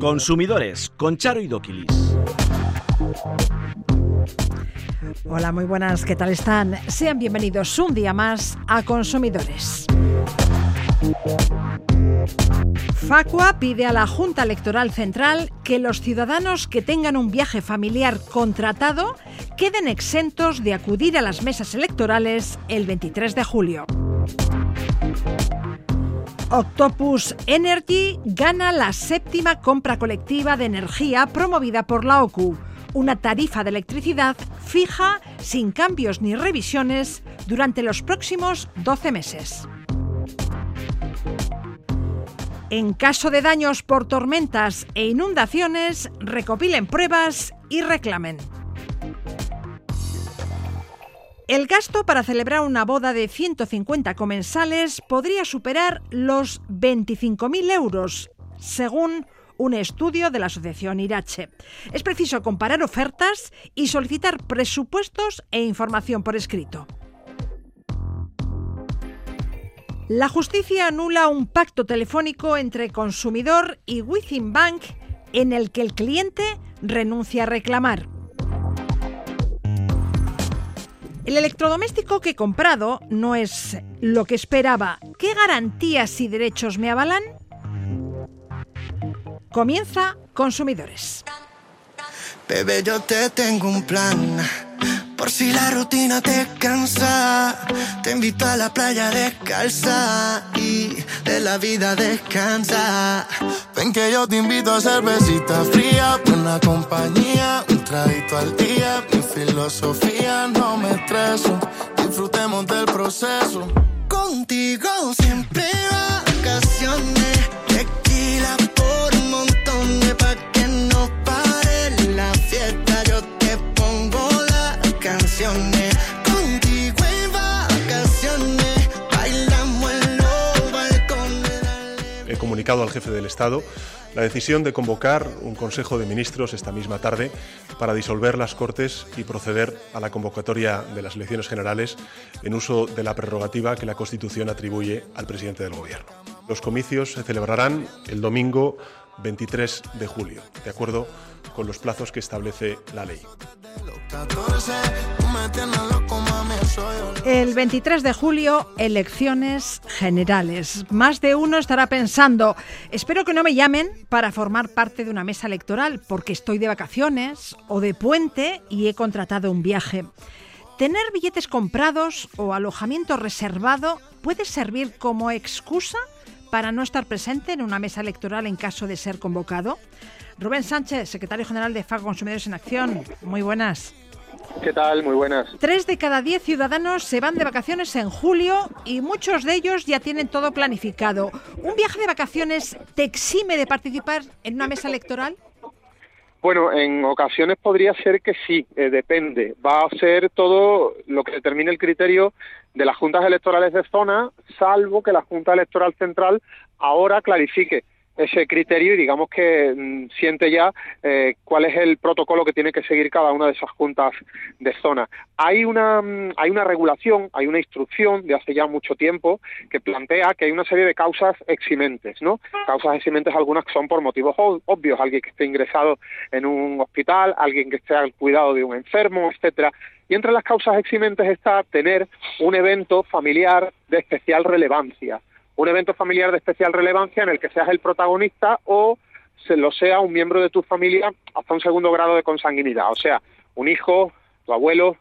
Consumidores con Charo y Doquilis. Hola, muy buenas, ¿qué tal están? Sean bienvenidos un día más a Consumidores. Facua pide a la Junta Electoral Central que los ciudadanos que tengan un viaje familiar contratado queden exentos de acudir a las mesas electorales el 23 de julio. Octopus Energy gana la séptima compra colectiva de energía promovida por la OCU, una tarifa de electricidad fija, sin cambios ni revisiones, durante los próximos 12 meses. En caso de daños por tormentas e inundaciones, recopilen pruebas y reclamen. El gasto para celebrar una boda de 150 comensales podría superar los 25.000 euros, según un estudio de la Asociación Irache. Es preciso comparar ofertas y solicitar presupuestos e información por escrito. La justicia anula un pacto telefónico entre consumidor y Within Bank en el que el cliente renuncia a reclamar. El electrodoméstico que he comprado no es lo que esperaba. ¿Qué garantías y derechos me avalan? Comienza Consumidores. Bebé, yo te tengo un plan. Por si la rutina te cansa, te invito a la playa descalza y de la vida descansa. Ven que yo te invito a cervecita fría, buena compañía, un traguito al día. Mi filosofía no me estreso, disfrutemos del proceso. Contigo siempre vacaciones, tequila por un montón de pa' que no pare la fiesta. Yo te pongo las canciones. Comunicado al jefe del Estado la decisión de convocar un Consejo de Ministros esta misma tarde para disolver las Cortes y proceder a la convocatoria de las elecciones generales en uso de la prerrogativa que la Constitución atribuye al presidente del Gobierno. Los comicios se celebrarán el domingo 23 de julio, de acuerdo con los plazos que establece la ley. Los 14, tú me tienes loco, mami, soy yo. El 23 de julio, elecciones generales. Más de uno estará pensando, espero que no me llamen para formar parte de una mesa electoral porque estoy de vacaciones o de puente y he contratado un viaje. Tener billetes comprados o alojamiento reservado puede servir como excusa para no estar presente en una mesa electoral en caso de ser convocado. Rubén Sánchez, secretario general de FACO Consumidores en Acción. Muy buenas. ¿Qué tal? Muy buenas. Tres de cada diez ciudadanos se van de vacaciones en julio y muchos de ellos ya tienen todo planificado. ¿Un viaje de vacaciones te exime de participar en una mesa electoral? Bueno, en ocasiones podría ser que sí, eh, depende. Va a ser todo lo que determine el criterio de las juntas electorales de zona, salvo que la Junta Electoral Central ahora clarifique ese criterio y digamos que mm, siente ya eh, cuál es el protocolo que tiene que seguir cada una de esas juntas de zona. Hay una mm, hay una regulación, hay una instrucción de hace ya mucho tiempo que plantea que hay una serie de causas eximentes, ¿no? Causas eximentes algunas que son por motivos ob- obvios, alguien que esté ingresado en un hospital, alguien que esté al cuidado de un enfermo, etcétera. Y entre las causas eximentes está tener un evento familiar de especial relevancia un evento familiar de especial relevancia en el que seas el protagonista o se lo sea un miembro de tu familia hasta un segundo grado de consanguinidad, o sea, un hijo, tu abuelo,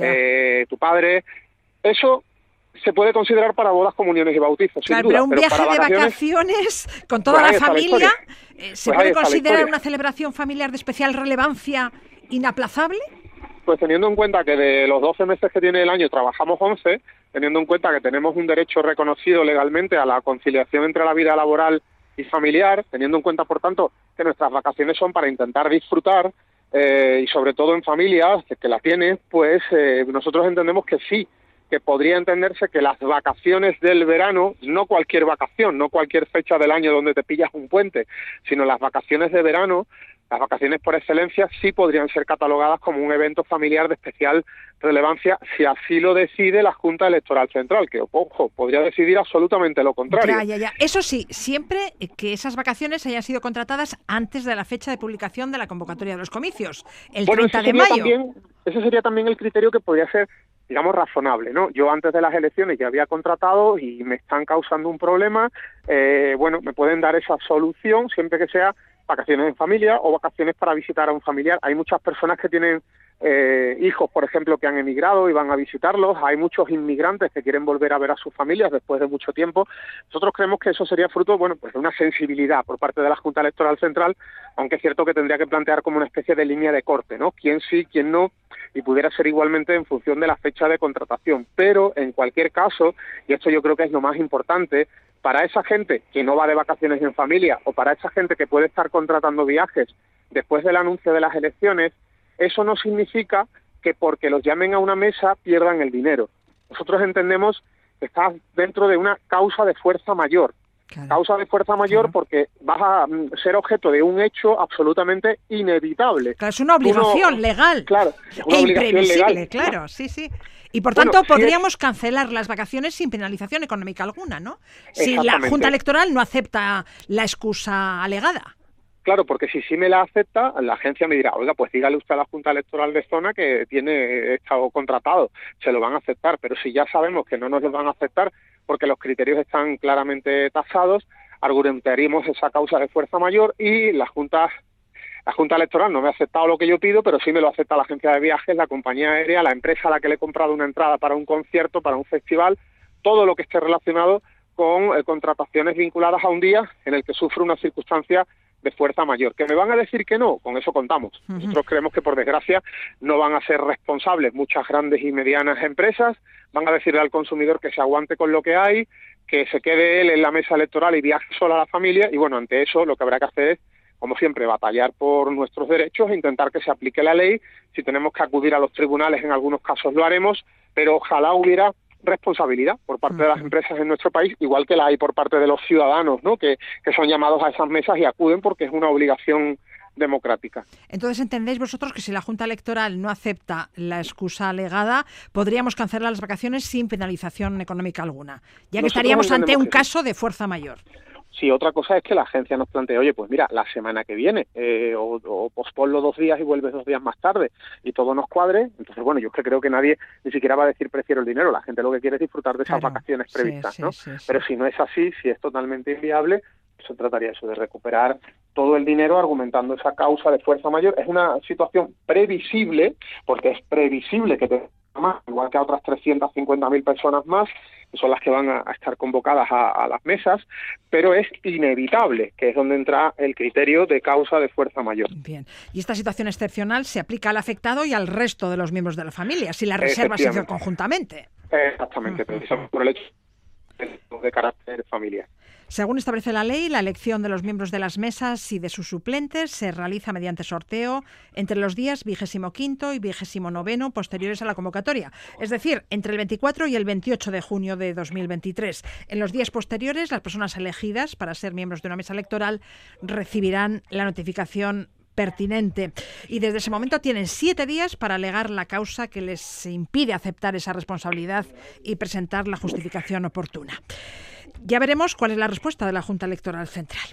eh, tu padre. Eso se puede considerar para bodas, comuniones y bautizos, sin duda, pero un viaje para de vacaciones, vacaciones con toda Pues ahí la familia, eh, ¿se Pues puede considerar una celebración familiar de especial relevancia inaplazable? Pues teniendo en cuenta que de los 12 meses que tiene el año trabajamos 11, teniendo en cuenta que tenemos un derecho reconocido legalmente a la conciliación entre la vida laboral y familiar, teniendo en cuenta, por tanto, que nuestras vacaciones son para intentar disfrutar eh, y sobre todo en familia, que, la tienes, pues eh, nosotros entendemos que sí, que podría entenderse que las vacaciones del verano, no cualquier vacación, no cualquier fecha del año donde te pillas un puente, sino las vacaciones de verano, las vacaciones por excelencia sí podrían ser catalogadas como un evento familiar de especial relevancia si así lo decide la Junta Electoral Central, que, ojo, podría decidir absolutamente lo contrario. Ya, ya, ya. Eso sí, siempre que esas vacaciones hayan sido contratadas antes de la fecha de publicación de la convocatoria de los comicios, el 30 de mayo. También, ese sería también el criterio que podría ser digamos, razonable, ¿no? Yo antes de las elecciones ya había contratado y me están causando un problema, eh, bueno, me pueden dar esa solución siempre que sea vacaciones en familia o vacaciones para visitar a un familiar. Hay muchas personas que tienen eh, hijos, por ejemplo, que han emigrado y van a visitarlos. Hay muchos inmigrantes que quieren volver a ver a sus familias después de mucho tiempo. Nosotros creemos que eso sería fruto, bueno, pues de una sensibilidad por parte de la Junta Electoral Central, aunque es cierto que tendría que plantear como una especie de línea de corte, ¿no? Quién sí, quién no, y pudiera ser igualmente en función de la fecha de contratación. Pero, en cualquier caso, y esto yo creo que es lo más importante, para esa gente que no va de vacaciones en familia o para esa gente que puede estar contratando viajes después del anuncio de las elecciones, eso no significa que porque los llamen a una mesa pierdan el dinero. Nosotros entendemos que está dentro de una causa de fuerza mayor. Causa de fuerza mayor porque vas a mm, ser objeto de un hecho absolutamente inevitable. Claro, es una obligación legal. Claro, es una e imprevisible, claro, sí, sí. Y por tanto, podríamos cancelar las vacaciones sin penalización económica alguna, ¿no? Si la Junta Electoral no acepta la excusa alegada. Claro, porque si sí me la acepta, la agencia me dirá, oiga, pues dígale usted a la Junta Electoral de Zona que tiene estado contratado, se lo van a aceptar, pero si ya sabemos que no nos lo van a aceptar porque los criterios están claramente tasados, argumentaríamos esa causa de fuerza mayor y la Junta la Junta Electoral no me ha aceptado lo que yo pido, pero sí me lo acepta la agencia de viajes, la compañía aérea, la empresa a la que le he comprado una entrada para un concierto, para un festival, todo lo que esté relacionado con eh, contrataciones vinculadas a un día en el que sufre una circunstancia de fuerza mayor. ¿Que me van a decir que no? Con eso contamos. Nosotros creemos que, por desgracia, no van a ser responsables muchas grandes y medianas empresas, van a decirle al consumidor que se aguante con lo que hay, que se quede él en la mesa electoral y viaje solo a la familia, y bueno, ante eso lo que habrá que hacer es como siempre, batallar por nuestros derechos e intentar que se aplique la ley. Si tenemos que acudir a los tribunales, en algunos casos lo haremos, pero ojalá hubiera responsabilidad por parte de las empresas en nuestro país, igual que la hay por parte de los ciudadanos, ¿no? que, que son llamados a esas mesas y acuden porque es una obligación democrática. Entonces, ¿entendéis vosotros que si la Junta Electoral no acepta la excusa alegada, podríamos cancelar las vacaciones sin penalización económica alguna, ya que estaríamos ante un caso de fuerza mayor? Si otra cosa es que la agencia nos plantee, oye, pues mira, la semana que viene, eh, o, o posponlo dos días y vuelves dos días más tarde, y todo nos cuadre, entonces, bueno, yo es que creo que nadie ni siquiera va a decir prefiero el dinero, la gente lo que quiere es disfrutar de esas vacaciones previstas, ¿no? Pero si no es así, si es totalmente inviable, se trataría eso de recuperar todo el dinero argumentando esa causa de fuerza mayor. Es una situación previsible, porque es previsible que te más, igual que a otras 350.000 personas más, que son las que van a, estar convocadas a, las mesas, pero es inevitable, que es donde entra el criterio de causa de fuerza mayor. Bien, y esta situación excepcional se aplica al afectado y al resto de los miembros de la familia, si la reserva se hizo conjuntamente. Exactamente, precisamente por el hecho de carácter familiar. Según establece la ley, la elección de los miembros de las mesas y de sus suplentes se realiza mediante sorteo entre los días vigésimo quinto y vigésimo noveno posteriores a la convocatoria, es decir, entre el 24 y el 28 de junio de 2023. En los días posteriores, las personas elegidas para ser miembros de una mesa electoral recibirán la notificación pertinente. Y desde ese momento tienen siete días para alegar la causa que les impide aceptar esa responsabilidad y presentar la justificación oportuna. Ya veremos cuál es la respuesta de la Junta Electoral Central.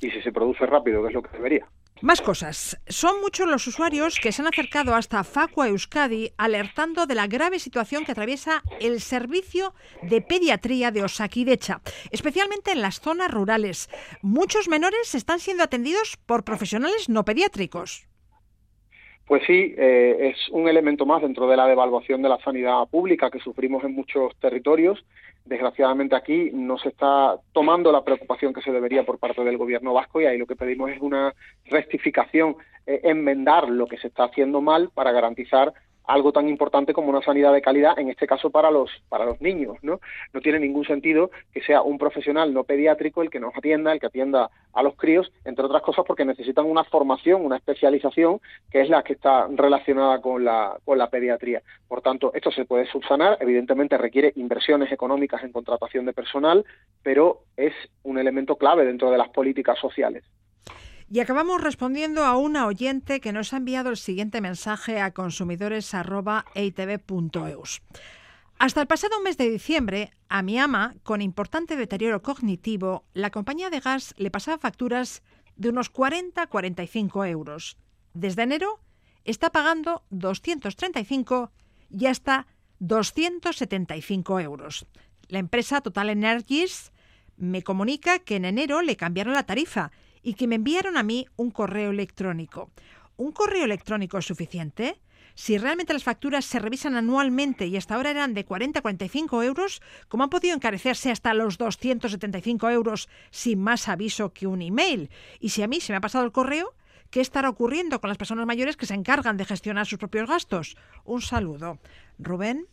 Y si se produce rápido, que es lo que debería. Más cosas. Son muchos los usuarios que se han acercado hasta Facua Euskadi alertando de la grave situación que atraviesa el servicio de pediatría de Osakidecha, especialmente en las zonas rurales. Muchos menores están siendo atendidos por profesionales no pediátricos. Pues sí, eh, es un elemento más dentro de la devaluación de la sanidad pública que sufrimos en muchos territorios. Desgraciadamente aquí no se está tomando la preocupación que se debería por parte del gobierno vasco y ahí lo que pedimos es una rectificación, eh, enmendar lo que se está haciendo mal para garantizar algo tan importante como una sanidad de calidad, en este caso para los, para los niños, ¿no? No tiene ningún sentido que sea un profesional no pediátrico el que nos atienda, el que atienda a los críos, entre otras cosas porque necesitan una formación, una especialización que es la que está relacionada con la, con la pediatría. Por tanto, esto se puede subsanar, evidentemente requiere inversiones económicas en contratación de personal, pero es un elemento clave dentro de las políticas sociales. Y acabamos respondiendo a una oyente que nos ha enviado el siguiente mensaje a consumidores.eitv.eus. Hasta el pasado mes de diciembre, a mi ama, con importante deterioro cognitivo, la compañía de gas le pasaba facturas de unos 40-45 euros. Desde enero está pagando 235 y hasta 275 euros. La empresa Total Energies me comunica que en enero le cambiaron la tarifa y que me enviaron a mí un correo electrónico. ¿Un correo electrónico es suficiente? Si realmente las facturas se revisan anualmente y hasta ahora eran de 40 a 45 euros, ¿cómo han podido encarecerse hasta los 275 euros sin más aviso que un email? Y si a mí se me ha pasado el correo, ¿qué estará ocurriendo con las personas mayores que se encargan de gestionar sus propios gastos? Un saludo. Rubén.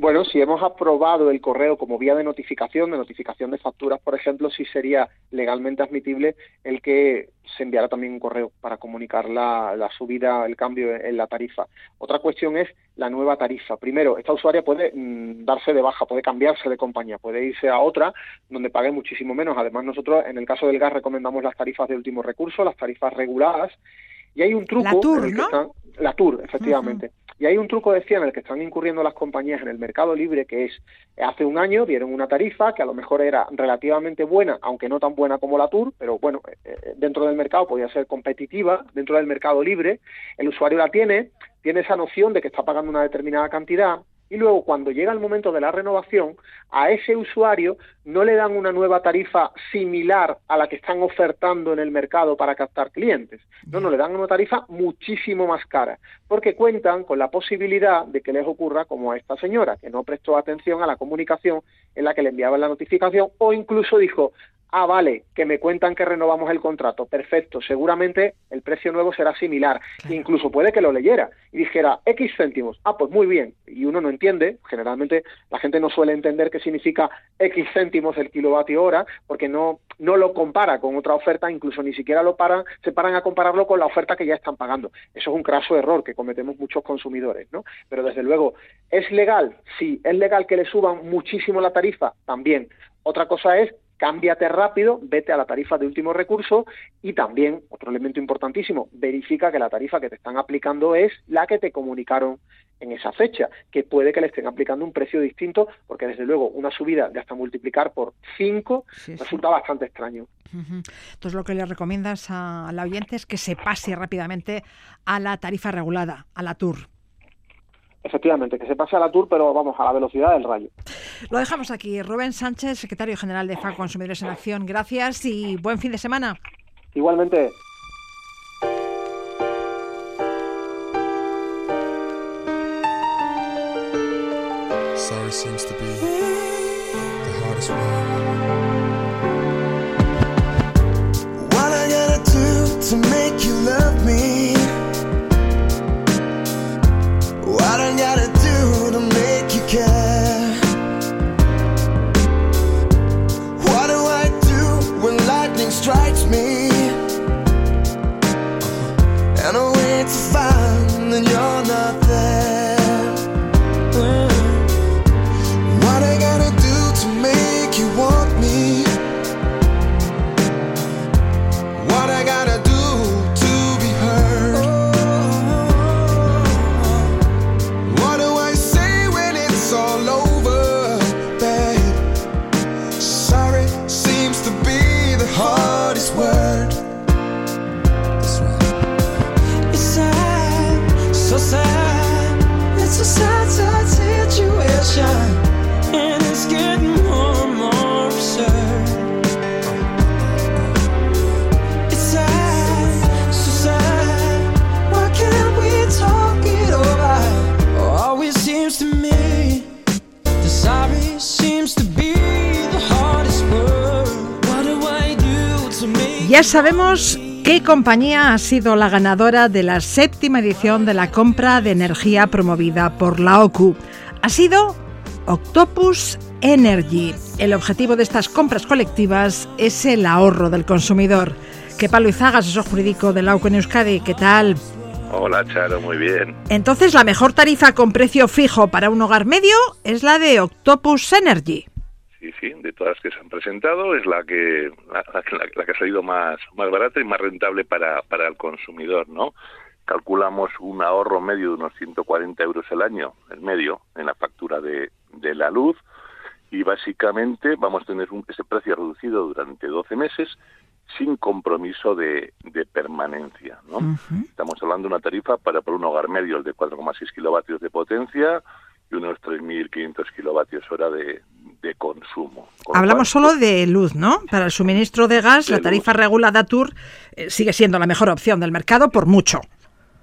Bueno, si hemos aprobado el correo como vía de notificación, de notificación de facturas, por ejemplo, sí sería legalmente admitible el que se enviara también un correo para comunicar la, subida, el cambio en la tarifa. Otra cuestión es la nueva tarifa. Primero, esta usuaria puede mm, darse de baja, puede cambiarse de compañía, puede irse a otra donde pague muchísimo menos. Además, nosotros en el caso del gas recomendamos las tarifas de último recurso, las tarifas reguladas, y hay un truco. La Tour, ¿no? la Tour, efectivamente. Y hay un truco, decía, en el que están incurriendo las compañías en el mercado libre, que es, hace un año dieron una tarifa que a lo mejor era relativamente buena, aunque no tan buena como la Tour, pero bueno, eh, eh, dentro del mercado podía ser competitiva, dentro del mercado libre, el usuario la tiene, tiene esa noción de que está pagando una determinada cantidad, y luego cuando llega el momento de la renovación, a ese usuario no le dan una nueva tarifa similar a la que están ofertando en el mercado para captar clientes. No, no, le dan una tarifa muchísimo más cara, porque cuentan con la posibilidad de que les ocurra como a esta señora, que no prestó atención a la comunicación en la que le enviaban la notificación o incluso dijo, ah, vale, que me cuentan que renovamos el contrato, perfecto, seguramente el precio nuevo será similar, incluso puede que lo leyera y dijera X céntimos, ah, pues muy bien, y uno no entiende, generalmente la gente no suele entender qué significa X céntimos el kilovatio hora, porque no, no lo compara con otra oferta, incluso ni siquiera lo paran, se paran a compararlo con la oferta que ya están pagando. Eso es un craso error que cometemos muchos consumidores, ¿no? Pero desde luego, ¿es legal? Sí, ¿es legal que le suban muchísimo la tarifa? También. Otra cosa es cámbiate rápido, vete a la tarifa de último recurso y también, otro elemento importantísimo, verifica que la tarifa que te están aplicando es la que te comunicaron en esa fecha, que puede que le estén aplicando un precio distinto, porque desde luego una subida de hasta multiplicar por 5 resulta bastante extraño. Entonces lo que le recomiendas a la oyente es que se pase rápidamente a la tarifa regulada, a la TUR. Efectivamente, que se pase a la Tour, pero vamos, a la velocidad del rayo. Lo dejamos aquí. Rubén Sánchez, secretario general de FA Consumidores en Acción. Gracias y buen fin de semana. Igualmente. Sorry seems to be the hardest What It's a sad, sad situation. And it's getting more and more absurd. It's sad, so sad. Why can't we talk it over? Oh, always seems to me the sorry seems to be the hardest word. What do I do to make Ya sabemos qué compañía ha sido la ganadora de la séptima edición de la compra de energía promovida por la OCU. Ha sido Octopus Energy. El objetivo de estas compras colectivas es el ahorro del consumidor. Que Pablo Izaga, asesor jurídico de la OCU en Euskadi, ¿qué tal? Hola, Charo, muy bien. Entonces, la mejor tarifa con precio fijo para un hogar medio es la de Octopus Energy. Sí, sí, de todas las que se han presentado es la que la, la, que ha salido más más barata y más rentable para para el consumidor, ¿no? Calculamos un ahorro medio de unos 140 euros al año, el medio, en la factura de, de la luz y básicamente vamos a tener un, ese precio reducido durante 12 meses sin compromiso de, de permanencia. ¿no? Estamos hablando de una tarifa para por un hogar medio de 4,6 kilovatios de potencia y unos 3.500 kilovatios hora de, de consumo. Hablamos solo de luz, ¿no? Para el suministro de gas, la tarifa regulada TUR eh, sigue siendo la mejor opción del mercado por mucho.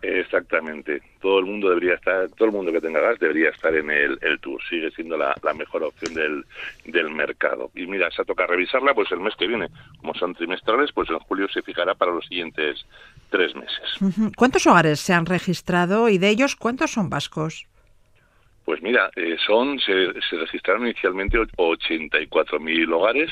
Exactamente. Todo el mundo debería estar, todo el mundo que tenga gas debería estar en el, el tour. Sigue siendo la, mejor opción del, del mercado. Y mira, se toca revisarla, pues el mes que viene, como son trimestrales, pues en julio se fijará para los siguientes tres meses. ¿Cuántos hogares se han registrado y de ellos cuántos son vascos? Pues mira, eh, son se, se registraron inicialmente 84.000 hogares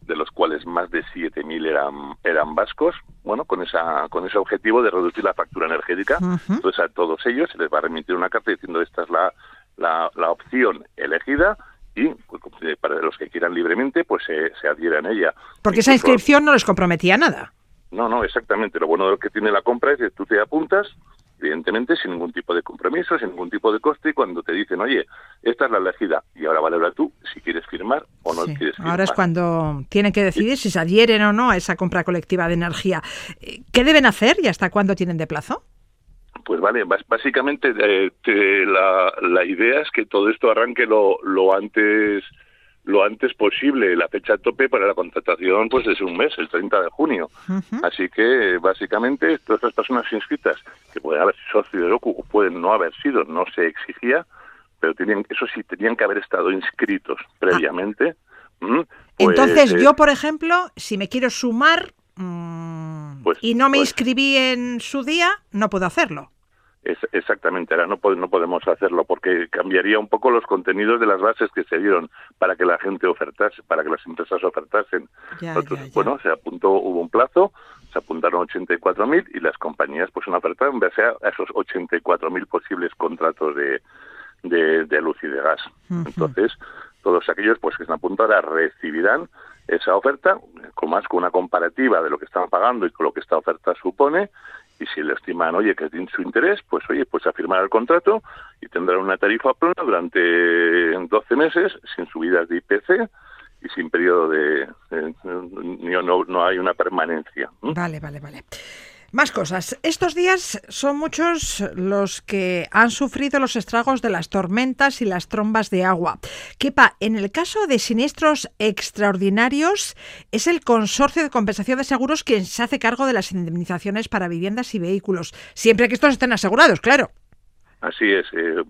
de los cuales más de 7.000 eran, eran vascos, bueno, con esa con ese objetivo de reducir la factura energética. Entonces a todos ellos se les va a remitir una carta diciendo esta es la, la, opción elegida y pues, para los que quieran libremente pues se, se adhieran a ella. Porque esa inscripción no les comprometía nada. No, no, exactamente. Lo bueno de lo que tiene la compra es que tú te apuntas, evidentemente sin ningún tipo de compromiso, sin ningún tipo de coste, y cuando te dicen, oye, esta es la elegida, y ahora valora tú si quieres firmar o no quieres firmar. Ahora es cuando tienen que decidir si se adhieren o no a esa compra colectiva de energía. Eh, ¿Qué deben hacer y hasta cuándo tienen de plazo? Pues vale, básicamente eh, la, la, idea es que todo esto arranque lo, lo antes lo antes posible. La fecha tope para la contratación pues es un mes, el 30 de junio. Así que básicamente todas las personas inscritas, que pueden haber sido socios de OCU o pueden no haber sido, no se exigía, pero tenían, eso sí, tenían que haber estado inscritos previamente. Pues, Entonces eh, yo, por ejemplo, si me quiero sumar mm, pues, y no me pues inscribí en su día, no puedo hacerlo. Es, exactamente, ahora no, podemos hacerlo porque cambiaría un poco los contenidos de las bases que se dieron para que la gente ofertase, para que las empresas ofertasen. Bueno, se apuntó, hubo un plazo, se apuntaron 84.000 y las compañías pues han ofertado en base a esos 84.000 posibles contratos de, de, luz y de gas. Entonces, todos aquellos pues que están apuntando ahora recibirán esa oferta, con más con una comparativa de lo que están pagando y con lo que esta oferta supone, y si le estiman, oye, que tiene su interés, pues oye, pues a firmar el contrato y tendrán una tarifa plana durante 12 meses sin subidas de IPC y sin periodo de... no, no hay una permanencia. Vale, vale, vale. Más cosas. Estos días son muchos los que han sufrido los estragos de las tormentas y las trombas de agua. Kepa, en el caso de siniestros extraordinarios, es el Consorcio de Compensación de Seguros quien se hace cargo de las indemnizaciones para viviendas y vehículos, siempre que estos estén asegurados, claro. Así es. Eh,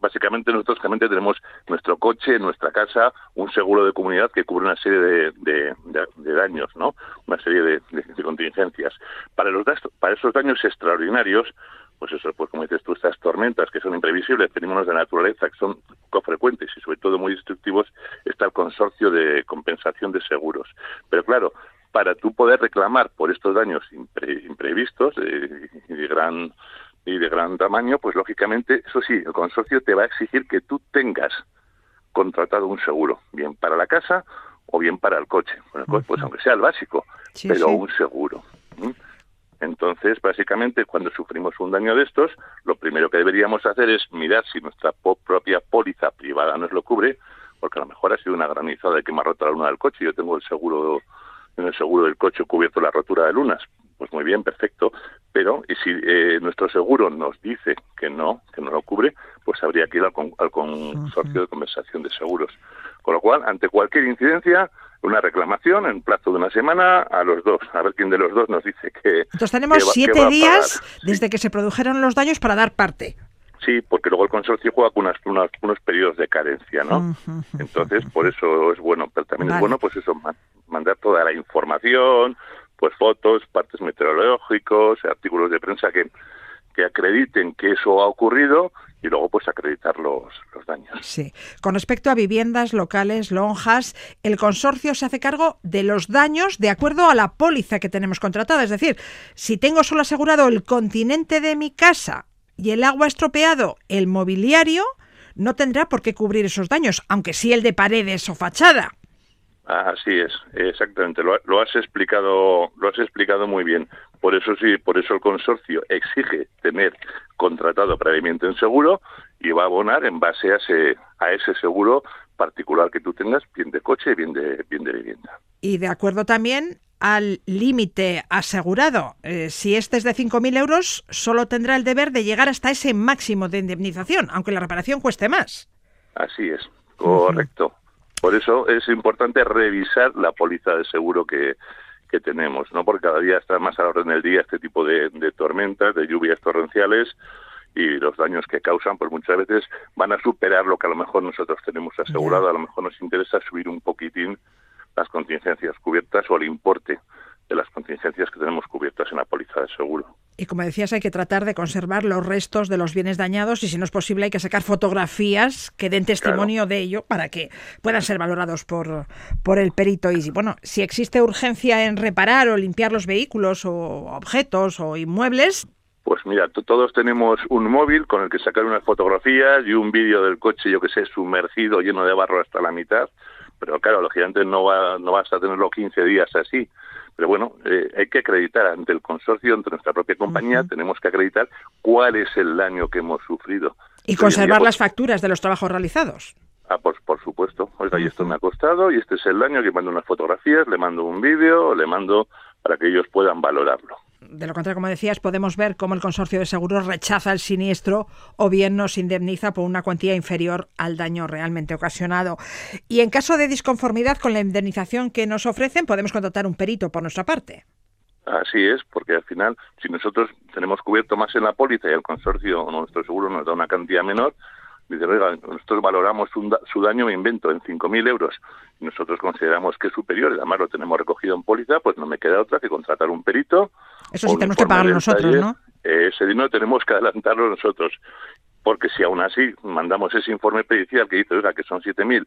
básicamente nosotros realmente tenemos nuestro coche, nuestra casa, un seguro de comunidad que cubre una serie de, daños, ¿no? Una serie de, contingencias. Para los para esos daños extraordinarios, pues eso, pues como dices tú, estas tormentas que son imprevisibles, fenómenos de naturaleza que son poco frecuentes y sobre todo muy destructivos, está el consorcio de compensación de seguros. Pero claro, para tú poder reclamar por estos daños imprevistos eh, y de gran y de gran tamaño, pues lógicamente, eso sí, el consorcio te va a exigir que tú tengas contratado un seguro, bien para la casa o bien para el coche. pues aunque sea el básico, pero un seguro. Entonces, básicamente, cuando sufrimos un daño de estos, lo primero que deberíamos hacer es mirar si nuestra propia póliza privada nos lo cubre, porque a lo mejor ha sido una granizada de que me ha roto la luna del coche. Yo tengo el seguro, en el seguro del coche cubierto la rotura de lunas. Pues muy bien, perfecto pero y si eh, nuestro seguro nos dice que no, que no lo cubre, pues habría que ir al, consorcio de conversación de seguros. Con lo cual, ante cualquier incidencia, una reclamación en plazo de una semana a los dos, a ver quién de los dos nos dice que... Entonces tenemos siete días desde que se produjeron los daños para dar parte. Sí, porque luego el consorcio juega con unos periodos de carencia, ¿no? Entonces, por eso es bueno, pero también es bueno, pues eso, mandar toda la información, pues fotos, partes meteorológicos, artículos de prensa que, que acrediten que eso ha ocurrido y luego pues acreditar los, los, daños. Sí. Con respecto a viviendas locales, lonjas, el consorcio se hace cargo de los daños de acuerdo a la póliza que tenemos contratada. Es decir, si tengo solo asegurado el continente de mi casa y el agua estropeado el mobiliario, no tendrá por qué cubrir esos daños, aunque sí el de paredes o fachada. Así es, exactamente. Lo, has explicado, lo has explicado muy bien. Por eso sí, por eso el consorcio exige tener contratado previamente un seguro y va a abonar en base a ese, a ese seguro particular que tú tengas, bien de coche y bien de, bien de vivienda. Y de acuerdo también al límite asegurado. Eh, si este es de 5.000 euros, solo tendrá el deber de llegar hasta ese máximo de indemnización, aunque la reparación cueste más. Así es, correcto. Por eso es importante revisar la póliza de seguro que, que tenemos, ¿no? Porque cada día está más a la orden del día este tipo de, de tormentas, de lluvias torrenciales y los daños que causan, pues muchas veces van a superar lo que a lo mejor nosotros tenemos asegurado. A lo mejor nos interesa subir un poquitín las contingencias cubiertas o el importe de las contingencias que tenemos cubiertas en la póliza de seguro. Y como decías, hay que tratar de conservar los restos de los bienes dañados y si no es posible hay que sacar fotografías que den testimonio de ello para que puedan ser valorados por, por el perito. Y bueno, si existe urgencia en reparar o limpiar los vehículos o objetos o inmuebles, pues mira, todos tenemos un móvil con el que sacar unas fotografías y un vídeo del coche, yo que sé, sumergido, lleno de barro hasta la mitad. Pero claro, lógicamente no, va, no vas a tenerlo 15 días así. Pero bueno, eh, hay que acreditar ante el consorcio, ante nuestra propia compañía, tenemos que acreditar cuál es el daño que hemos sufrido. Y conservar las facturas de los trabajos realizados. Ah, pues por supuesto. Oiga, y esto me ha costado y este es el daño que mando unas fotografías, le mando un vídeo, le mando para que ellos puedan valorarlo. De lo contrario, como decías, podemos ver cómo el consorcio de seguros rechaza el siniestro o bien nos indemniza por una cuantía inferior al daño realmente ocasionado. Y en caso de disconformidad con la indemnización que nos ofrecen, podemos contratar un perito por nuestra parte. Así es, porque al final, si nosotros tenemos cubierto más en la póliza y el consorcio o nuestro seguro nos da una cantidad menor, dice, oiga, nosotros valoramos su daño, me invento, en 5.000 euros y nosotros consideramos que es superior, además lo tenemos recogido en póliza, pues no me queda otra que contratar un perito eso sí tenemos que pagarlo nosotros, ¿no? ese dinero tenemos que adelantarlo nosotros, porque si aún así mandamos ese informe pericial que dice, oiga, que son 7.000,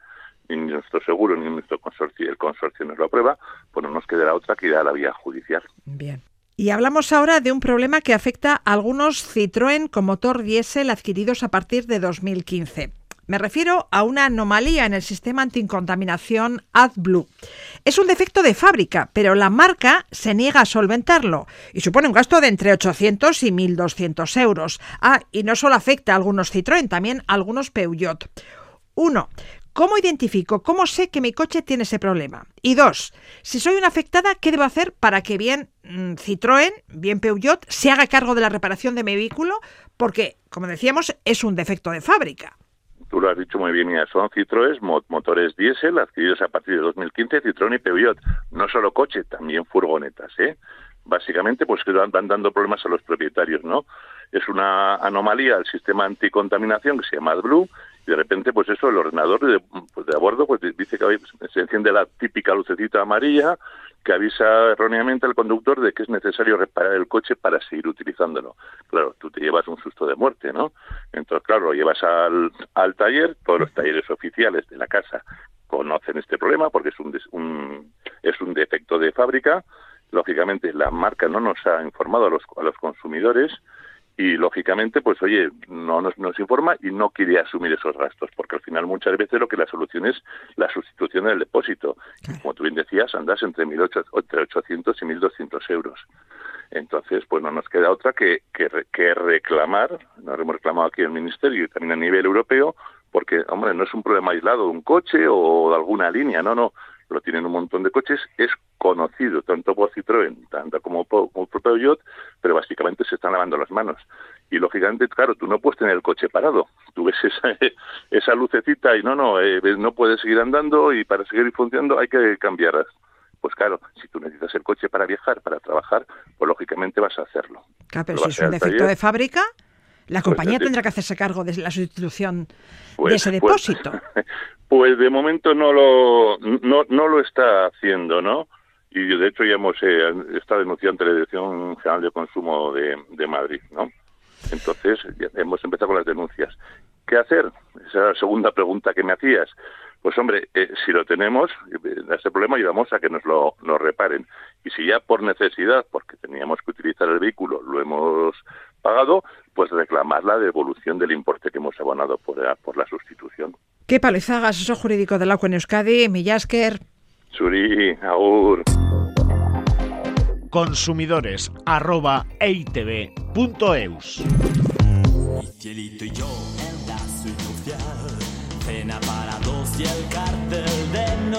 ni nuestro seguro ni nuestro consorcio, el consorcio nos lo aprueba, pues no nos quedará otra que ir a la vía judicial. Bien. Y hablamos ahora de un problema que afecta a algunos Citroën con motor diésel adquiridos a partir de 2015. Me refiero a una anomalía en el sistema anticontaminación AdBlue. Es un defecto de fábrica, pero la marca se niega a solventarlo y supone un gasto de entre 800 y 1.200 euros. Ah, y no solo afecta a algunos Citroën, también a algunos Peugeot. Uno, ¿Cómo identifico, cómo sé que mi coche tiene ese problema? Y dos, si soy una afectada, ¿qué debo hacer para que bien mm, Citroën, bien Peugeot, se haga cargo de la reparación de mi vehículo? Porque, como decíamos, es un defecto de fábrica tú lo has dicho muy bien, son Citroën, motores diésel adquiridos a partir de 2015, Citroën y Peugeot. No solo coche, también furgonetas, ¿eh? Básicamente, pues que van dando problemas a los propietarios, ¿no? Es una anomalía del sistema anticontaminación que se llama AdBlue y de repente, pues eso, el ordenador de, pues pues dice que se enciende la típica lucecita amarilla que avisa erróneamente al conductor de que es necesario reparar el coche para seguir utilizándolo. Claro, tú te llevas un susto de muerte, ¿no? Entonces, claro, lo llevas al, al taller, todos los talleres oficiales de la casa conocen este problema porque es un, un, es un defecto de fábrica. Lógicamente, la marca no nos ha informado a los, a los consumidores y lógicamente pues oye no nos, nos, informa y no quiere asumir esos gastos porque al final muchas veces lo que la solución es la sustitución del depósito. Como tú bien decías andas entre 1800, entre 800 y 1200 euros. Entonces pues no nos queda otra que, que, que reclamar nos hemos reclamado aquí el ministerio y también a nivel europeo porque hombre no es un problema aislado de un coche o de alguna línea no no lo tienen un montón de coches, es conocido tanto por Citroën, tanto como por, como por Peugeot, pero básicamente se están lavando las manos. Y lógicamente, claro, tú no puedes tener el coche parado. Tú ves esa, esa lucecita y no, no, eh, no puedes seguir andando y para seguir funcionando hay que cambiarlas. Pues claro, si tú necesitas el coche para viajar, para trabajar, pues lógicamente vas a hacerlo. Claro, pero si es un defecto de fábrica, la pues compañía tendrá que hacerse cargo de la sustitución de pues, ese pues, depósito. Pues, de momento no lo, no, no lo está haciendo, ¿no? Y de hecho ya hemos eh, estado denunciando ante la Dirección General de Consumo de, de Madrid, ¿no? Entonces ya hemos empezado con las denuncias. ¿Qué hacer? Esa es la segunda pregunta que me hacías. Pues hombre, eh, si lo tenemos, eh, ese problema ayudamos a que nos lo, lo reparen. Y si ya por necesidad, porque teníamos que utilizar el vehículo, lo hemos pagado, pues reclamar la devolución del importe que hemos abonado por la, por la sustitución. Qué palizaga, asesor jurídico del AUCO en Euskadi, Millasker. Suri, agur. Consumidores arroba eitv.eus. Cielito y yo en la cena para dos y el cartel de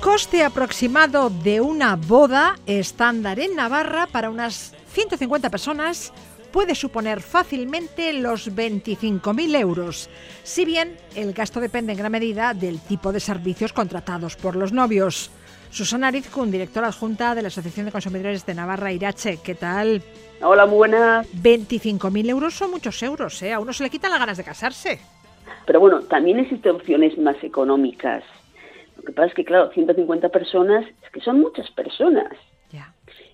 coste aproximado de una boda estándar en Navarra para unas 150 personas puede suponer fácilmente los 25.000 euros, si bien el gasto depende en gran medida del tipo de servicios contratados por los novios. Susana Arizkun, directora adjunta de la Asociación de Consumidores de Navarra Irache, ¿qué tal? Hola, muy buenas. 25.000 euros son muchos euros, ¿eh? A uno se le quitan las ganas de casarse. Pero bueno, también existen opciones más económicas. Lo que pasa es que, claro, 150 personas, es que son muchas personas.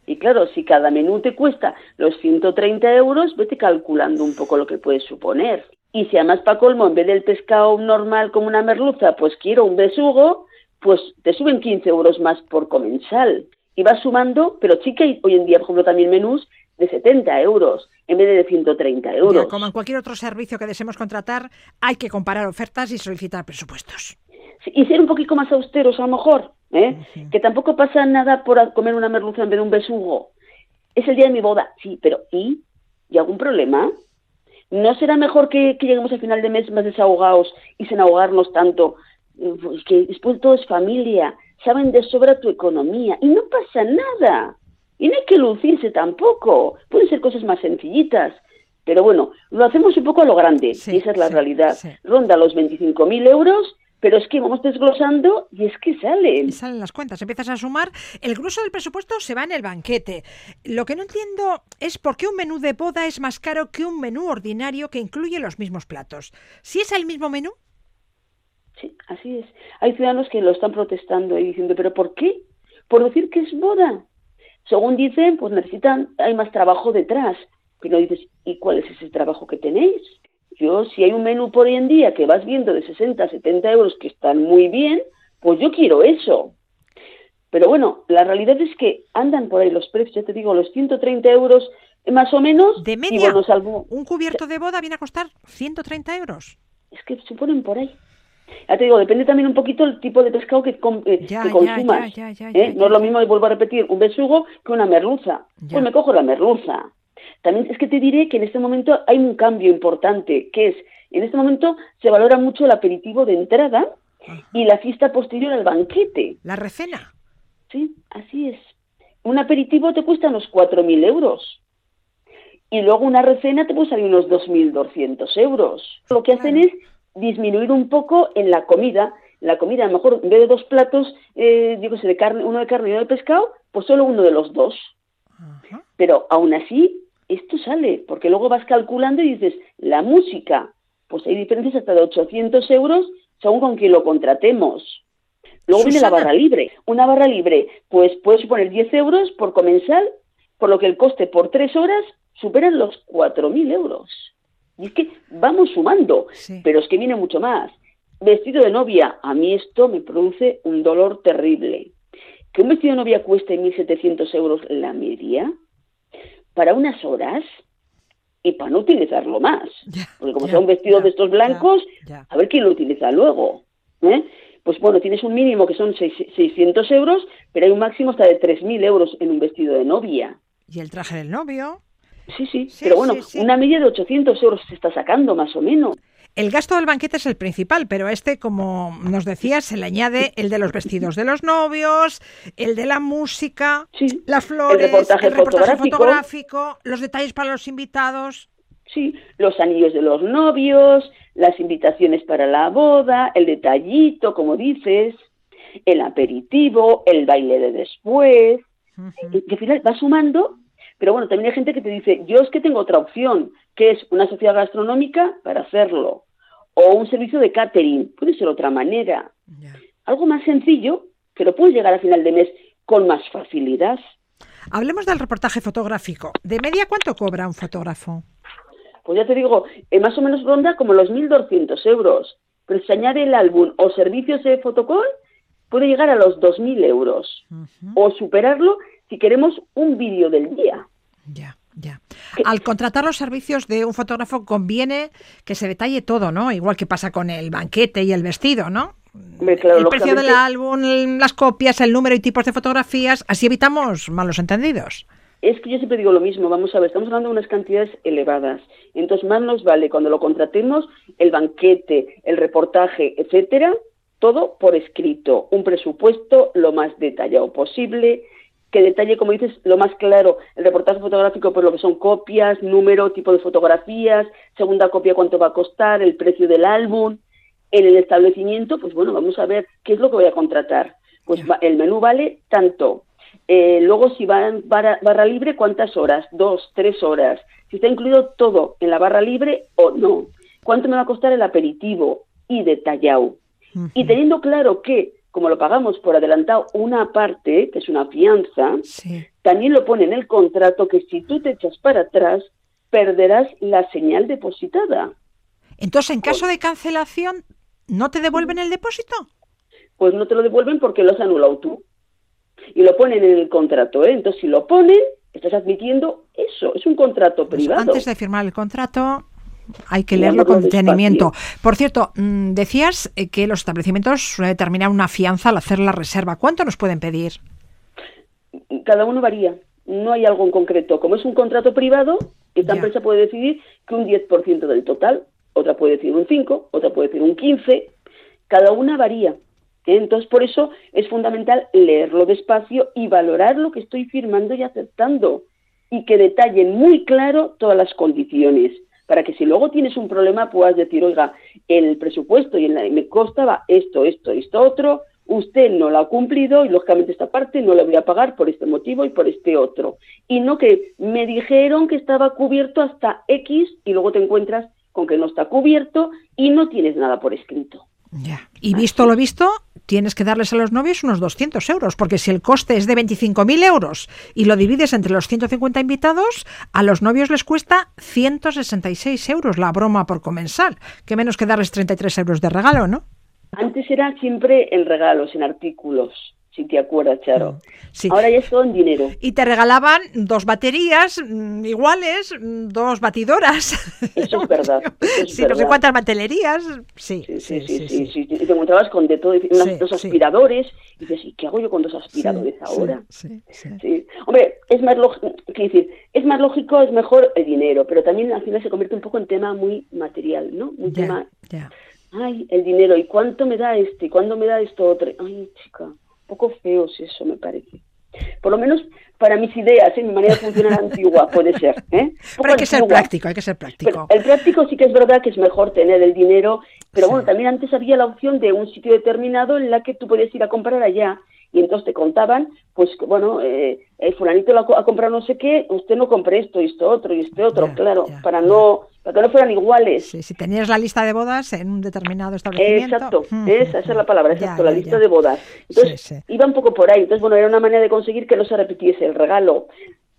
Y claro, si cada menú te cuesta los 130 euros, vete calculando un poco lo que puede suponer. Y si además para colmo, en vez del pescado normal como una merluza, pues quiero un besugo, pues te suben 15 euros más por comensal. Y vas sumando, pero sí que hay hoy en día, por ejemplo, también menús de 70 euros en vez de 130 euros. Ya, como en cualquier otro servicio que deseemos contratar, hay que comparar ofertas y solicitar presupuestos. Y ser un poquito más austeros a lo mejor, ¿eh? que tampoco pasa nada por comer una merluza en vez de un besugo. Es el día de mi boda, sí, pero ¿y? ¿Y algún problema? ¿No será mejor que, que lleguemos al final de mes más desahogados y sin ahogarnos tanto? Pues que después todo es familia, saben de sobra tu economía y no pasa nada. Y no hay que lucirse tampoco, pueden ser cosas más sencillitas. Pero bueno, lo hacemos un poco a lo grande, Sí, y esa es la sí, realidad. Ronda los 25.000 euros, pero es que vamos desglosando y es que salen. Y salen las cuentas, empiezas a sumar, el grueso del presupuesto se va en el banquete. Lo que no entiendo es por qué un menú de boda es más caro que un menú ordinario que incluye los mismos platos. Si es el mismo menú, Sí, así es. Hay ciudadanos que lo están protestando y diciendo, ¿pero por qué? Por decir que es boda. Según dicen, pues necesitan, hay más trabajo detrás. Pero dices, ¿y cuál es ese trabajo que tenéis? Yo, si hay un menú por hoy en día que vas viendo de 60, 70 euros que están muy bien, pues yo quiero eso. Pero bueno, la realidad es que andan por ahí los precios, ya te digo, los 130 euros eh, más o menos. de y media, bueno, salvo, un cubierto de boda viene a costar 130 euros. es que se ponen por ahí. Ya te digo, depende también un poquito el tipo de pescado que, eh, Ya, que consumas. ya, ya, ya, ¿eh? ya, no es lo mismo, y vuelvo a repetir, un besugo que una merluza. Pues me cojo la merluza. También es que te diré que en este momento hay un cambio importante, que es, en este momento se valora mucho el aperitivo de entrada y la fiesta posterior al banquete. La recena. Sí, así es. Un aperitivo te cuesta unos 4.000 euros. Y luego una recena te puede salir unos 2.200 euros. Lo que hacen es disminuir un poco en la comida. La comida, a lo mejor en vez de dos platos, eh, digo, de carne, uno de carne y uno de pescado, pues solo uno de los dos. Ajá. Pero aún así, esto sale, porque luego vas calculando y dices, la música, pues hay diferencias hasta de 800 euros según con quién lo contratemos. Luego viene la barra libre. Una barra libre, pues puede suponer 10 euros por comensal, por lo que el coste por tres horas superan los 4.000 euros. Y es que vamos sumando, Sí. pero es que viene mucho más. Vestido de novia, a mí esto me produce un dolor terrible. Que un vestido de novia cueste 1.700 euros la media, para unas horas y para no utilizarlo más. Porque como sea un vestido de estos blancos, a ver quién lo utiliza luego. ¿eh? Pues bueno, tienes un mínimo que son seis- 600 euros, pero hay un máximo hasta de 3.000 euros en un vestido de novia. Y el traje del novio. Sí, sí, Sí, pero bueno, sí, sí. una media de 800 euros se está sacando más o menos. El gasto del banquete es el principal, pero a este, como nos decías, se le añade el de los vestidos de los novios, el de la música, Sí, las flores, reportaje reportaje fotográfico. fotográfico, los detalles para los invitados. Sí, los anillos de los novios, las invitaciones para la boda, el detallito, como dices, el aperitivo, el baile de después. Y que al final va sumando, pero bueno, también hay gente que te dice, yo es que tengo otra opción, que es una sociedad gastronómica para hacerlo, o un servicio de catering, puede ser otra manera. Algo más sencillo, pero puedes llegar a final de mes con más facilidad. Hablemos del reportaje fotográfico. ¿De media cuánto cobra un fotógrafo? Pues ya te digo, eh, más o menos ronda como los 1.200 euros. Pero si se añade el álbum o servicios de fotocall, puede llegar a los 2.000 euros. O superarlo si queremos un vídeo del día. Ya. Ya. Al contratar los servicios de un fotógrafo conviene que se detalle todo, ¿no? Igual que pasa con el banquete y el vestido, ¿no? el precio del álbum, las copias, el número y tipos de fotografías, así evitamos malos entendidos. Es que yo siempre digo lo mismo, vamos a ver, estamos hablando de unas cantidades elevadas. Entonces, más nos vale cuando lo contratemos el banquete, el reportaje, etcétera, todo por escrito, un presupuesto lo más detallado posible, que detalle, como dices, lo más claro, el reportaje fotográfico, pues lo que son copias, número, tipo de fotografías, segunda copia cuánto va a costar, el precio del álbum, en el establecimiento, pues bueno, vamos a ver qué es lo que voy a contratar. Pues el menú vale tanto. Eh, luego, si va en barra, libre, ¿cuántas horas? Dos, tres horas. Si está incluido todo en la barra libre o no. ¿Cuánto me va a costar el aperitivo? Y detallado. Y teniendo claro que, como lo pagamos por adelantado una parte, que es una fianza, también lo pone en el contrato que si tú te echas para atrás, perderás la señal depositada. Entonces, en caso de cancelación, ¿No te devuelven el depósito? Pues no te lo devuelven porque lo has anulado tú. Y lo ponen en el contrato, ¿eh? Entonces, si lo ponen, estás admitiendo eso. Es un contrato pues privado. antes de firmar el contrato, hay que leerlo con detenimiento. Por cierto, mm, decías eh, que los establecimientos suelen determinar una fianza al hacer la reserva. ¿Cuánto nos pueden pedir? Cada uno varía. No hay algo en concreto. Como es un contrato privado, esta empresa puede decidir que un 10% del total otra puede decir un 5, otra puede decir un 15, cada una varía. ¿eh? Entonces, por eso es fundamental leerlo despacio y valorar lo que estoy firmando y aceptando y que detallen muy claro todas las condiciones para que si luego tienes un problema puedas decir, oiga, el presupuesto y el, me costaba esto, esto, esto, otro, usted no lo ha cumplido y lógicamente esta parte no la voy a pagar por este motivo y por este otro. Y no que me dijeron que estaba cubierto hasta X y luego te encuentras con que no está cubierto y no tienes nada por escrito. Ya. Y visto lo visto, tienes que darles a los novios unos 200 euros, porque si el coste es de 25.000 euros y lo divides entre los 150 invitados, a los novios les cuesta 166 euros la broma por comensal, que menos que darles 33 euros de regalo, ¿no? Antes era siempre en regalos, en artículos si te acuerdas, Charo. Mm, Ahora ya es todo en dinero. Y te regalaban dos baterías mm, iguales, mm, dos batidoras. Eso es verdad. sí, no sé cuántas batelerías. Sí sí sí, sí Y te encontrabas con de todo, dos aspiradores. Y dices, ¿y qué hago yo con dos aspiradores ahora? Sí, sí, Hombre, es más, decir? es más lógico, es mejor el dinero, pero también al final se convierte un poco en tema muy material, ¿no? Un tema... Ay, el dinero, ¿y cuánto me da este? ¿Y cuándo me da esto otro? Ay, chica poco feos eso, me parece. Por lo menos para mis ideas, ¿eh? mi manera de funcionar antigua puede ser. ¿eh? Pero hay que ser práctico, hay que ser práctico. el práctico sí que es verdad que es mejor tener el dinero, pero bueno, también antes había la opción de un sitio determinado en la que tú podías ir a comprar allá y entonces te contaban, pues bueno, eh, el fulanito lo ha, comprado no sé qué, usted no compre esto y esto otro y este otro, claro, para no para que no fueran iguales. Sí, si tenías la lista de bodas en un determinado establecimiento. Exacto, esa, es la palabra, exacto, la lista de bodas. Entonces, iba un poco por ahí. Entonces, bueno, era una manera de conseguir que no se repitiese el regalo.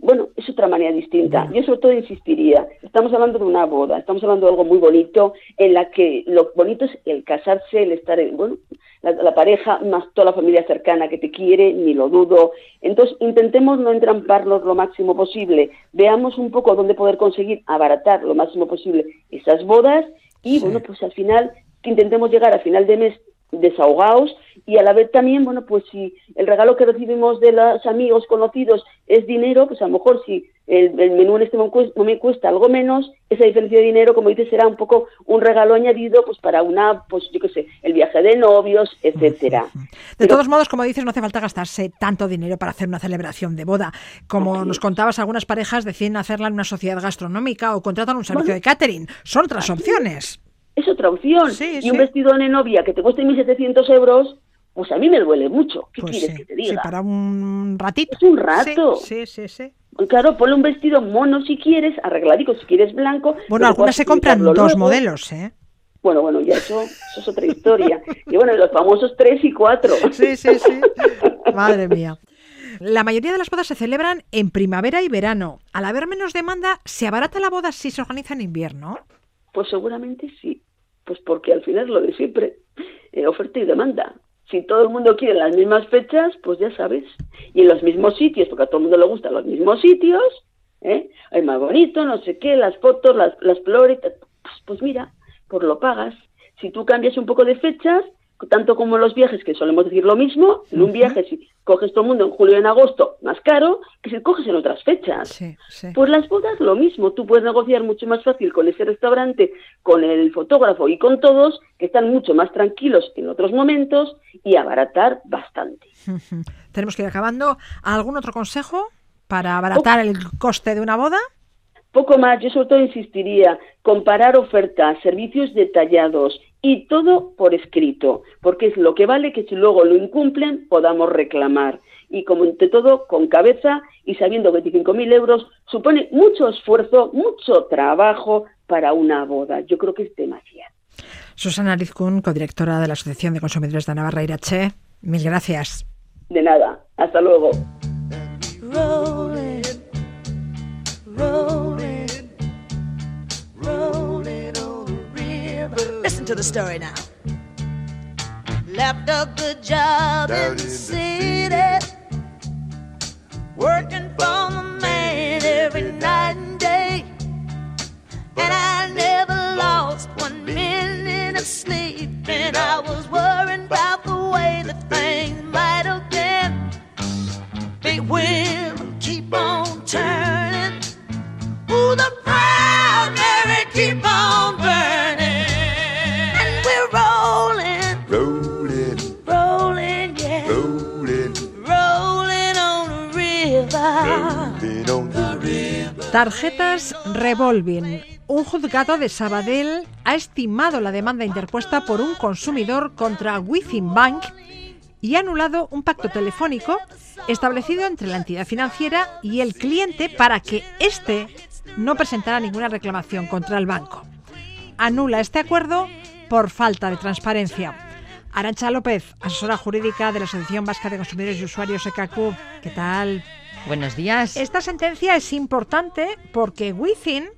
Bueno, es otra manera distinta. Yo sobre todo insistiría, estamos hablando de una boda, estamos hablando de algo muy bonito, en la que lo bonito es el casarse, el estar, en, bueno, la, pareja, más toda la familia cercana que te quiere, ni lo dudo. Entonces, intentemos no entramparnos lo máximo posible, veamos un poco dónde poder conseguir abaratar lo máximo posible esas bodas y, bueno, pues al final, que intentemos llegar a final de mes desahogados y a la vez también, bueno, pues si el regalo que recibimos de los amigos conocidos es dinero, pues a lo mejor si el, el menú en este momento me cuesta algo menos, esa diferencia de dinero, como dices, será un poco un regalo añadido pues para una, pues yo qué sé, el viaje de novios, etcétera. De todos modos, como dices, no hace falta gastarse tanto dinero para hacer una celebración de boda. Como nos contabas, algunas parejas deciden hacerla en una sociedad gastronómica o contratan un servicio de catering. Son otras opciones. Es otra opción. Sí, y sí. un vestido de novia que te cueste 1.700 euros, pues a mí me duele mucho. ¿Qué Pues quieres sí, que te sí, diga? para un ratito. Es un rato. Sí, sí, sí. sí. Claro, ponle un vestido mono si quieres, arregladico si quieres blanco. Bueno, algunas se compran dos luego. modelos, ¿eh? Bueno, bueno, ya eso, eso es otra historia. y bueno, los famosos tres y cuatro. Sí, sí, sí. Madre mía. La mayoría de las bodas se celebran en primavera y verano. Al haber menos demanda, ¿se abarata la boda si se organiza en invierno? Pues seguramente sí. Pues porque al final lo de siempre, eh, oferta y demanda. Si todo el mundo quiere las mismas fechas, pues ya sabes. Y en los mismos sitios, porque a todo el mundo le gustan los mismos sitios, ¿eh? Es más bonito, no sé qué, las fotos, las, las flores, pues, pues mira, pues lo pagas. Si tú cambias un poco de fechas, tanto como los viajes, que solemos decir lo mismo, en un viaje si coges todo el mundo en julio y en agosto, más caro que si coges en otras fechas. Sí, sí. Pues las bodas lo mismo, tú puedes negociar mucho más fácil con ese restaurante, con el fotógrafo y con todos, que están mucho más tranquilos en otros momentos y abaratar bastante. Tenemos que ir acabando. ¿Algún otro consejo para abaratar el coste de una boda? Poco más, yo sobre todo insistiría, comparar ofertas, servicios detallados y todo por escrito, porque es lo que vale que si luego lo incumplen podamos reclamar. Y como entre todo, con cabeza y sabiendo que 25.000 euros supone mucho esfuerzo, mucho trabajo para una boda. Yo creo que es demasiado. Susana Rizkun, codirectora de la Asociación de Consumidores de Navarra Irache. Mil gracias. De nada, hasta luego. rolling, rolling, rolling Listen to the story now. Left a good job in the city, working Tarjetas revolving. Un juzgado de Sabadell ha estimado la demanda interpuesta por un consumidor contra Within Bank y ha anulado un pacto telefónico establecido entre la entidad financiera y el cliente para que éste no presentara ninguna reclamación contra el banco. Anula este acuerdo por falta de transparencia. Arancha López, asesora jurídica de la Asociación Vasca de Consumidores y Usuarios EKQ. ¿Qué tal? Buenos días. Esta sentencia es importante porque Within,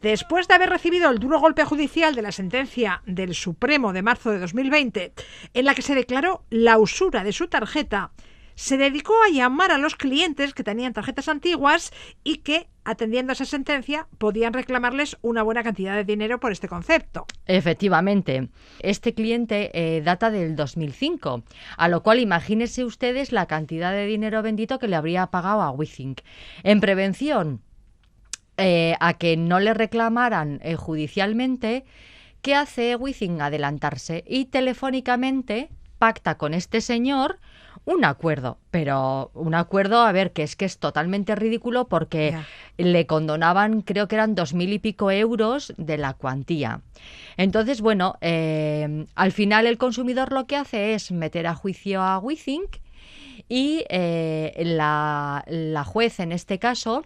después de haber recibido el duro golpe judicial de la sentencia del Supremo de marzo de 2020, en la que se declaró la usura de su tarjeta, se dedicó a llamar a los clientes que tenían tarjetas antiguas y que, atendiendo a esa sentencia, podían reclamarles una buena cantidad de dinero por este concepto. Efectivamente, este cliente eh, data del 2005, a lo cual imagínense ustedes la cantidad de dinero bendito que le habría pagado a Withink. En prevención eh, a que no le reclamaran eh, judicialmente, ¿qué hace Withink? Adelantarse y telefónicamente pacta con este señor un acuerdo, pero un acuerdo, a ver, que es que es totalmente ridículo porque le condonaban, creo que eran dos mil y pico euros de la cuantía. Entonces, bueno, eh, al final el consumidor lo que hace es meter a juicio a Withink y eh, la, la juez en este caso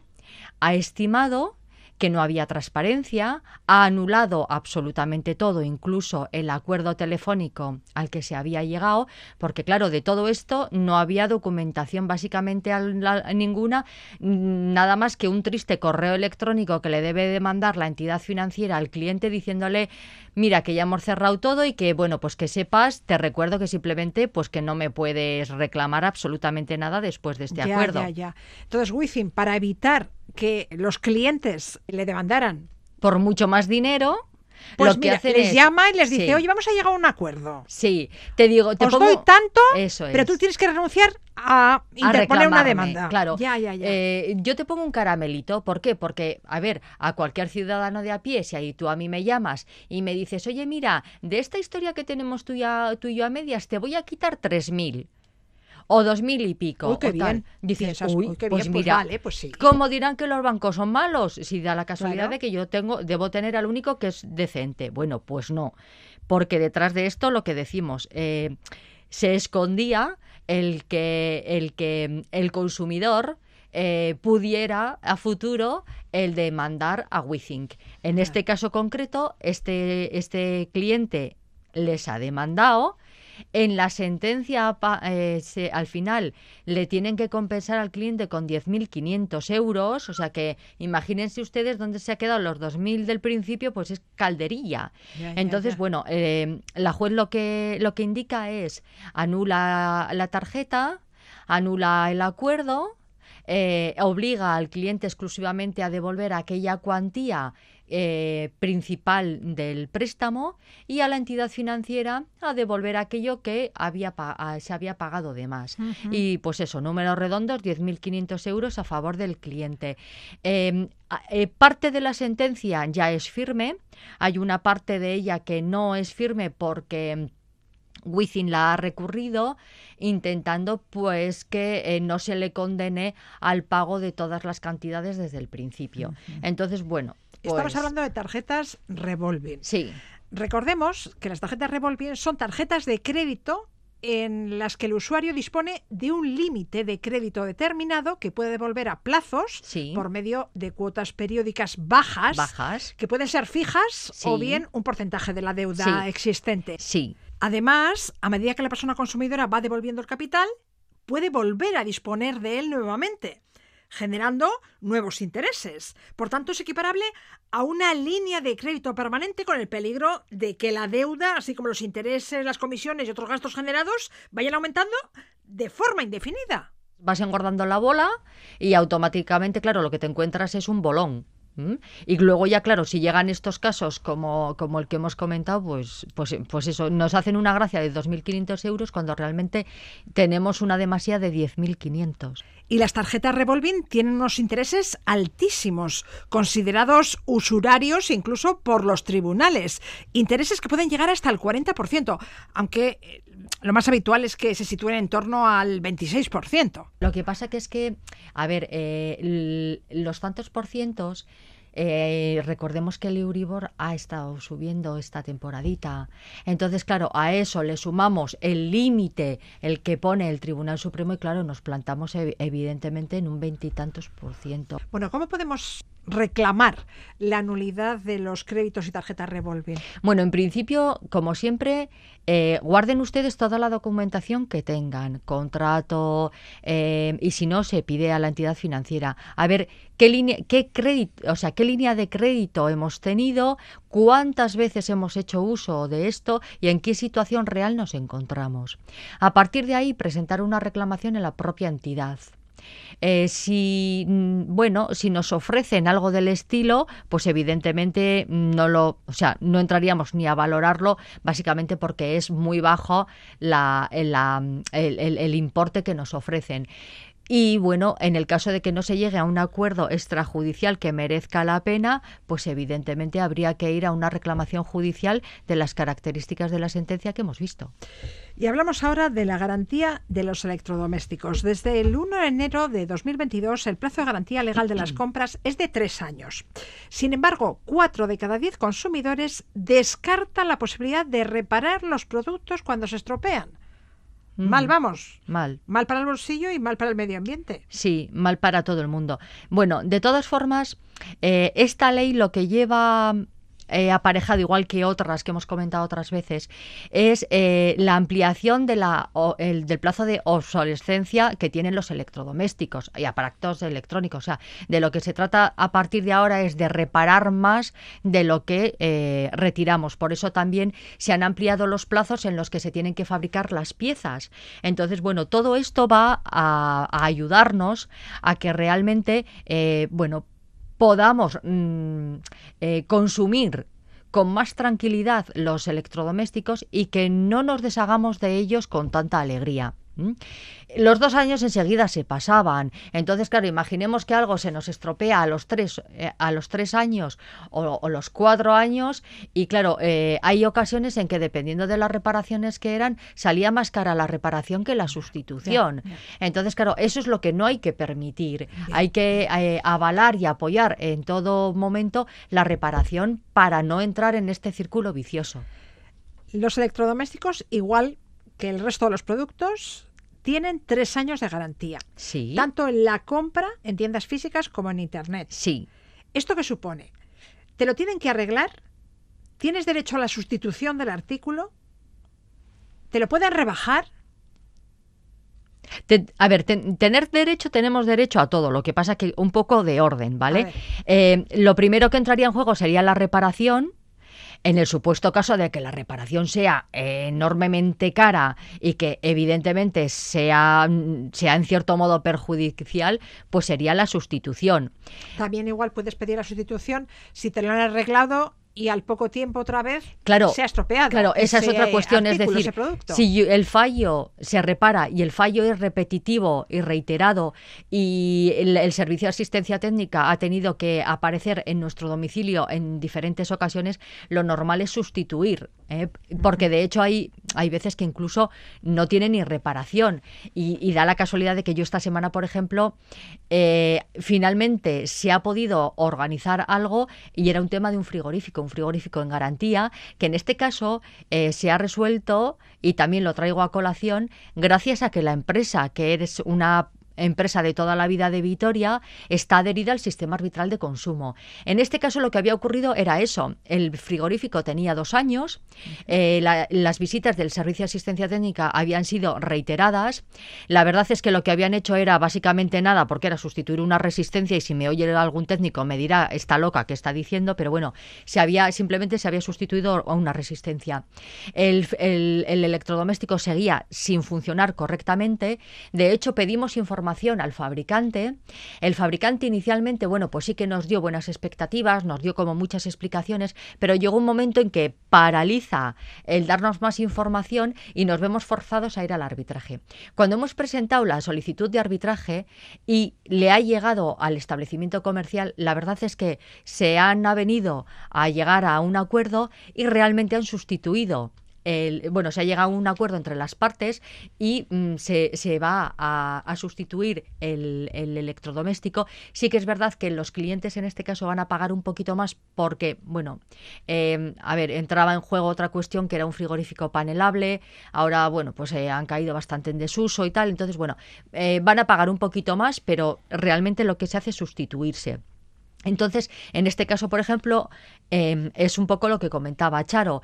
ha estimado que no había transparencia, ha anulado absolutamente todo, incluso el acuerdo telefónico al que se había llegado, porque claro, de todo esto no había documentación básicamente la- ninguna, nada más que un triste correo electrónico que le debe de mandar la entidad financiera al cliente diciéndole, mira que ya hemos cerrado todo y que bueno, pues que sepas, te recuerdo que simplemente pues que no me puedes reclamar absolutamente nada después de este Ya, acuerdo. ya, ya. Entonces, Within, para evitar que los clientes le demandaran por mucho más dinero, Pues lo que mira, hacen les es- llama y les dice, sí, oye, vamos a llegar a un acuerdo. Sí, te digo, te Os pongo... doy tanto, Eso pero es. tú tienes que renunciar a a interponer una demanda. Claro. Ya, ya, ya. Eh, yo te pongo un caramelito. ¿Por qué? Porque, a ver, a cualquier ciudadano de a pie, si ahí tú a mí me llamas y me dices, oye, mira, de esta historia que tenemos tú y, a- tú y yo a medias, te voy a quitar 3.000 o 2.000 y pico. Uy, qué o tal". bien. Dices, Piensas, uy, qué pues bien, pues mira, vale, pues sí. ¿cómo dirán que los bancos son malos? Si da la casualidad Claro. de que yo tengo, debo tener al único que es decente. Bueno, pues no. Porque detrás de esto, lo que decimos, eh, se escondía el que el, que el consumidor eh, pudiera a futuro el demandar a WeThink. En este caso concreto, este, este cliente les ha demandado. En la sentencia, eh, se- al final, le tienen que compensar al cliente con 10.500 euros. O sea que imagínense ustedes dónde se ha quedado los 2.000 del principio, pues es calderilla. Ya, ya, Entonces, ya. bueno, eh, la juez lo que, lo que indica es anula la tarjeta, anula el acuerdo, eh, obliga al cliente exclusivamente a devolver aquella cuantía eh, principal del préstamo y a la entidad financiera a devolver aquello que había se había pagado de más. Y pues eso, números redondos, 10.500 euros a favor del cliente. Eh, a- eh, parte de la sentencia ya es firme, hay una parte de ella que no es firme porque... Wizzing la ha recurrido intentando pues que eh, no se le condene al pago de todas las cantidades desde el principio. Entonces, bueno, Estamos pues, hablando de tarjetas revolving. Sí, Recordemos que las tarjetas revolving son tarjetas de crédito en las que el usuario dispone de un límite de crédito determinado que puede devolver a plazos Sí. por medio de cuotas periódicas bajas, bajas. que pueden ser fijas o bien un porcentaje de la deuda Sí. existente. Sí, Además, a medida que la persona consumidora va devolviendo el capital, puede volver a disponer de él nuevamente, generando nuevos intereses. Por tanto, es equiparable a una línea de crédito permanente con el peligro de que la deuda, así como los intereses, las comisiones y otros gastos generados, vayan aumentando de forma indefinida. vas engordando la bola y automáticamente, claro, lo que te encuentras es un bolón. Y luego ya, claro, si llegan estos casos como, como el que hemos comentado, pues, pues, pues eso, nos hacen una gracia de 2.500 euros cuando realmente tenemos una demasía de 10.500. Y las tarjetas revolving tienen unos intereses altísimos, considerados usurarios incluso por los tribunales. Intereses que pueden llegar hasta el 40%, aunque eh, lo más habitual es que se sitúen en torno al 26%. Lo que pasa que es que, a ver, eh, los tantos por cientos, eh, recordemos que el Euribor ha estado subiendo esta temporadita. Entonces, claro, a eso le sumamos el límite, el que pone el Tribunal Supremo, y claro, nos plantamos ev- evidentemente en un veintitantos por ciento. Bueno, ¿cómo podemos reclamar la nulidad de los créditos y tarjetas revolving? Bueno, en principio, como siempre, eh, guarden ustedes toda la documentación que tengan, contrato, eh, y si no, se pide a la entidad financiera. A ver, qué línea, qué crédito, o sea, qué línea de crédito hemos tenido, cuántas veces hemos hecho uso de esto y en qué situación real nos encontramos. A partir de ahí, presentar una reclamación en la propia entidad. Eh, si mm, bueno, si nos ofrecen algo del estilo, pues evidentemente no lo, o sea, no entraríamos ni a valorarlo, básicamente porque es muy bajo la, la- el, el- el importe que nos ofrecen. Y bueno, en el caso de que no se llegue a un acuerdo extrajudicial que merezca la pena, pues evidentemente habría que ir a una reclamación judicial de las características de la sentencia que hemos visto. Y hablamos ahora de la garantía de los electrodomésticos. Desde el 1 de enero de 2022, el plazo de garantía legal de las compras es de tres años. Sin embargo, cuatro de cada diez consumidores descartan la posibilidad de reparar los productos cuando se estropean. Mal vamos. Mal. Mal para el bolsillo y mal para el medio ambiente. Sí, mal para todo el mundo. Bueno, de todas formas, eh, esta ley lo que lleva eh, aparejado, igual que otras que hemos comentado otras veces, es eh, la ampliación del plazo de obsolescencia que tienen los electrodomésticos y aparatos electrónicos. O sea, de lo que se trata a partir de ahora es de reparar más de lo que eh, retiramos. Por eso también se han ampliado los plazos en los que se tienen que fabricar las piezas. Entonces, bueno, todo esto va a, a ayudarnos a que realmente, bueno, podamos mm, eh, consumir con más tranquilidad los electrodomésticos y que no nos deshagamos de ellos con tanta alegría. Los dos años enseguida se pasaban. Entonces, claro, imaginemos que algo se nos estropea a los tres, eh, a los tres años o, o los cuatro años. Y claro, eh, hay ocasiones en que dependiendo de las reparaciones que eran, salía más cara la reparación que la sustitución. Entonces, claro, eso es lo que no hay que permitir. Hay que eh, avalar y apoyar en todo momento la reparación para no entrar en este círculo vicioso. Los electrodomésticos, igual que el resto de los productos, tienen tres años de garantía. Sí. Tanto en la compra en tiendas físicas como en Internet. Sí. ¿Esto qué supone? ¿Te lo tienen que arreglar? ¿Tienes derecho a la sustitución del artículo? ¿Te lo pueden rebajar? Te- a ver, ten- tener derecho, tenemos derecho a todo. Lo que pasa que un poco de orden, ¿vale? Eh, lo primero que entraría en juego sería la reparación. En el supuesto caso de que la reparación sea enormemente cara y que evidentemente sea, mm, sea en cierto modo perjudicial, pues sería la sustitución. También igual puedes pedir la sustitución si te lo han arreglado y al poco tiempo otra vez Claro, se ha estropeado. Claro, esa es otra cuestión, es decir, si el fallo se repara y el fallo es repetitivo y reiterado y el, el servicio de asistencia técnica ha tenido que aparecer en nuestro domicilio en diferentes ocasiones, lo normal es sustituir, ¿eh? porque de hecho hay, hay veces que incluso no tiene ni reparación. Y, da la casualidad de que yo esta semana, por ejemplo, eh, finalmente se ha podido organizar algo y era un tema de un frigorífico, un frigorífico en garantía, que en este caso eh, se ha resuelto y también lo traigo a colación gracias a que la empresa, que es una empresa de toda la vida de Vitoria, está adherida al sistema arbitral de consumo. En este caso lo que había ocurrido era eso. El frigorífico tenía dos años, eh, la- las visitas del Servicio de Asistencia Técnica habían sido reiteradas. La verdad es que lo que habían hecho era básicamente nada, porque era sustituir una resistencia y si me oye algún técnico me dirá, está loca, que está diciendo? Pero bueno, se había, simplemente se había sustituido a una resistencia. El, el- el electrodoméstico seguía sin funcionar correctamente. De hecho, pedimos información al fabricante. El fabricante inicialmente, bueno, pues sí que nos dio buenas expectativas, nos dio como muchas explicaciones, pero llegó un momento en que paraliza el darnos más información y nos vemos forzados a ir al arbitraje. Cuando hemos presentado la solicitud de arbitraje y le ha llegado al establecimiento comercial, la verdad es que se han avenido a llegar a un acuerdo y realmente han sustituido bueno, se ha llegado a un acuerdo entre las partes y mm, se, va a, sustituir el, el electrodoméstico. Sí que es verdad que los clientes en este caso van a pagar un poquito más porque, bueno, eh, a ver, entraba en juego otra cuestión que era un frigorífico panelable. Ahora, bueno, pues eh, han caído bastante en desuso y tal. Entonces, bueno, eh, van a pagar un poquito más, pero realmente lo que se hace es sustituirse. Entonces, en este caso, por ejemplo, eh, es un poco lo que comentaba Charo.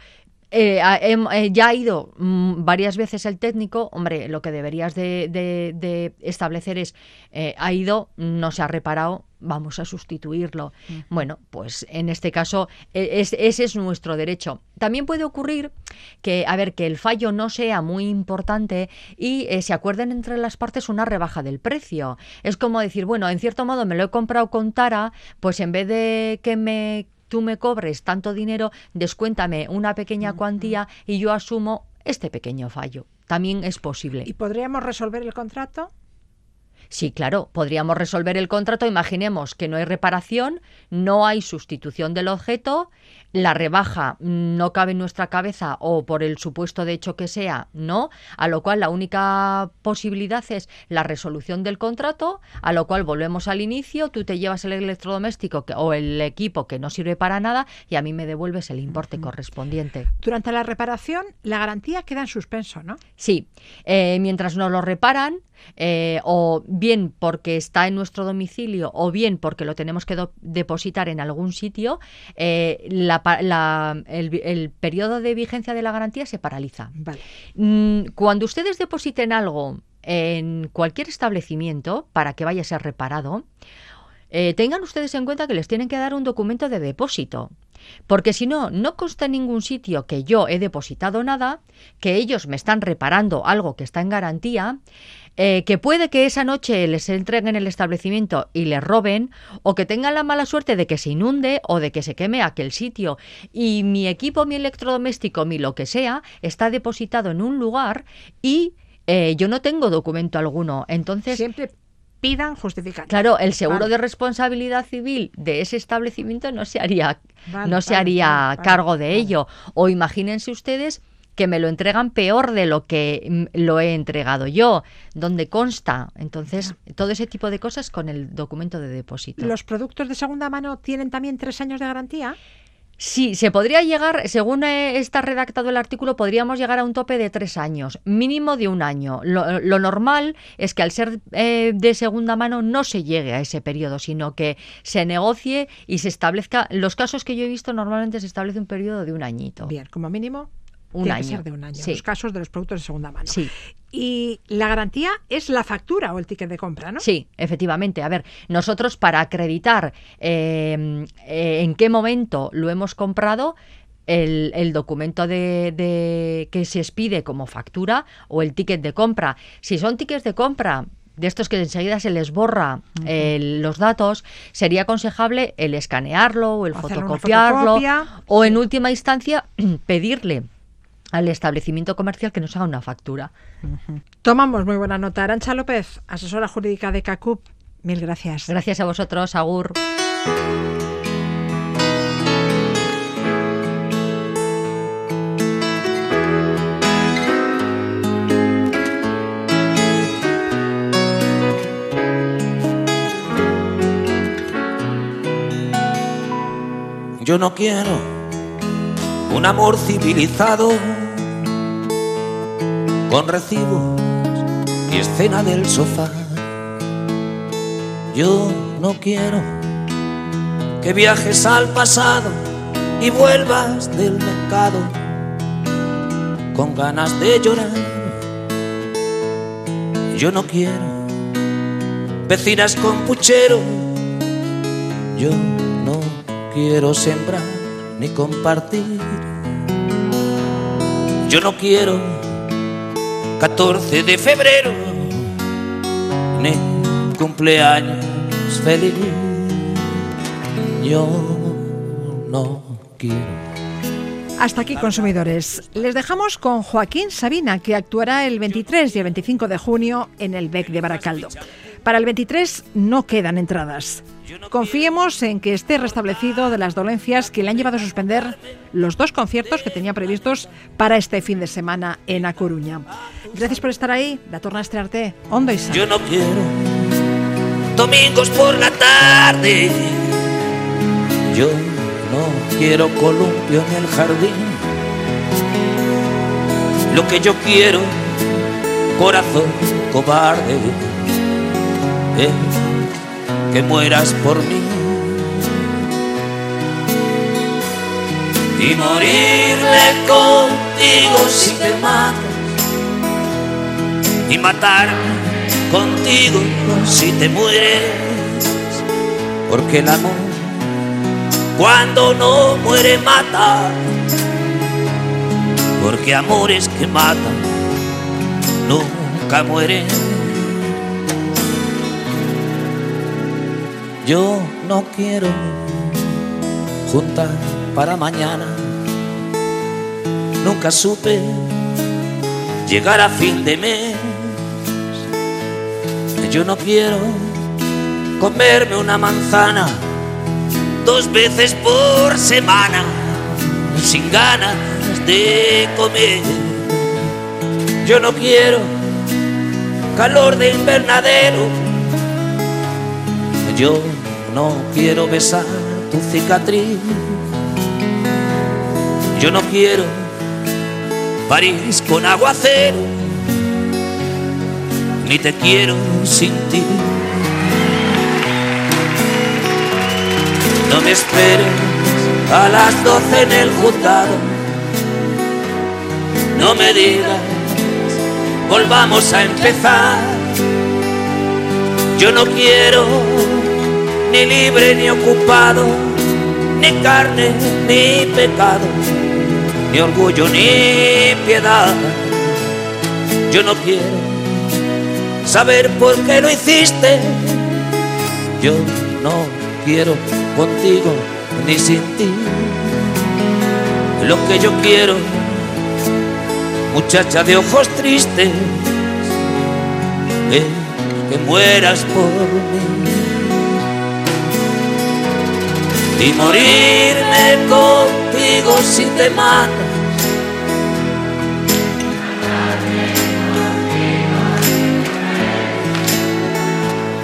Eh, eh, ya ha ido mm, varias veces el técnico, hombre, lo que deberías de, de- de establecer es, eh, ha ido, no se ha reparado, vamos a sustituirlo. Bueno, pues en este caso e- es- ese es nuestro derecho. También puede ocurrir que, a ver, que el fallo no sea muy importante y eh, se acuerden entre las partes una rebaja del precio. Es como decir, bueno, en cierto modo me lo he comprado con Tara, pues en vez de que me tú me cobres tanto dinero, descuéntame una pequeña cuantía y yo asumo este pequeño fallo. También es posible. ¿Y podríamos resolver el contrato? Sí, claro, podríamos resolver el contrato. Imaginemos que no hay reparación, no hay sustitución del objeto, la rebaja no cabe en nuestra cabeza o por el supuesto de hecho que sea, no, a lo cual la única posibilidad es la resolución del contrato, a lo cual volvemos al inicio, tú te llevas el electrodoméstico que- o el equipo que no sirve para nada y a mí me devuelves el importe correspondiente. Durante la reparación, la garantía queda en suspenso, ¿no? Sí, eh, mientras nos lo reparan, eh, o bien porque está en nuestro domicilio, o bien porque lo tenemos que depositar en algún sitio, eh, la pa- la- el, periodo de vigencia de la garantía se paraliza. Vale. Mm, Cuando ustedes depositen algo en cualquier establecimiento para que vaya a ser reparado, eh, tengan ustedes en cuenta que les tienen que dar un documento de depósito. Porque si no, no consta en ningún sitio que yo he depositado nada, que ellos me están reparando algo que está en garantía, eh, que puede que esa noche les entreguen el establecimiento y les roben, o que tengan la mala suerte de que se inunde o de que se queme aquel sitio y mi equipo, mi electrodoméstico, mi lo que sea, está depositado en un lugar y eh, yo no tengo documento alguno. Entonces, Siempre pidan justificante. Claro, el seguro Vale. de responsabilidad civil de ese establecimiento no se haría, Vale, no se vale, haría cargo de ello. O imagínense ustedes que me lo entregan peor de lo que mm, lo he entregado yo, donde consta. Entonces, todo ese tipo de cosas con el documento de depósito. ¿Los productos de segunda mano tienen también tres años de garantía? Sí, se podría llegar, según eh, está redactado el artículo, podríamos llegar a un tope de tres años, mínimo de un año. Lo, lo normal es que al ser eh, de segunda mano no se llegue a ese periodo, sino que se negocie y se establezca. Los casos que yo he visto normalmente se establece un periodo de un añito. Bien, como mínimo Un tiene año. que ser de un año. Sí. Los casos de los productos de segunda mano. Sí. Y la garantía es la factura o el ticket de compra, ¿no? Sí, efectivamente. A ver, nosotros para acreditar eh, eh, en qué momento lo hemos comprado, el, el documento de, de- que se expide como factura o el ticket de compra. Si son tickets de compra de estos que enseguida se les borra el- los datos, sería aconsejable el escanearlo o el fotocopiarlo fotocopia. o en última instancia pedirle al establecimiento comercial que nos haga una factura. Tomamos muy buena nota. Arancha López, asesora jurídica de CACUP. Mil gracias. Gracias a vosotros, Agur. Yo no quiero un amor civilizado con recibos y escena del sofá. Yo no quiero que viajes al pasado y vuelvas del mercado con ganas de llorar. Yo no quiero vecinas con puchero. Yo no quiero sembrar ni compartir. Yo no quiero 14 de febrero ni cumpleaños feliz. Yo no quiero. Hasta aquí, consumidores. Les dejamos con Joaquín Sabina, que actuará el 23 y el 25 de junio en el BEC de Baracaldo. Para el 23 no quedan entradas. Confiemos en que esté restablecido de las dolencias que le han llevado a suspender los dos conciertos que tenía previstos para este fin de semana en A Coruña. Gracias por estar ahí. La torna a estrearte. Hondo y. Yo no quiero domingos por la tarde. Yo no quiero columpio en el jardín. Lo que yo quiero, corazón cobarde, que mueras por mí. Y morirme contigo si te matas y matarme contigo si te mueres. Porque el amor, cuando no muere, mata. Porque amores que matan nunca mueren. Yo no quiero juntar para mañana. Nunca supe llegar a fin de mes. Yo no quiero comerme una manzana dos veces por semana sin ganas de comer. Yo no quiero calor de invernadero. Yo no quiero besar tu cicatriz. Yo no quiero París con aguacero, ni te quiero sin ti. No me esperes a las doce en el juzgado. No me digas, volvamos a empezar. Yo no quiero ni libre ni ocupado, ni carne ni pecado, ni orgullo ni piedad. Yo no quiero saber por qué lo hiciste. Yo no quiero contigo ni sin ti. Lo que yo quiero, muchacha de ojos tristes, es que mueras por mí. Y morirme contigo si te matas.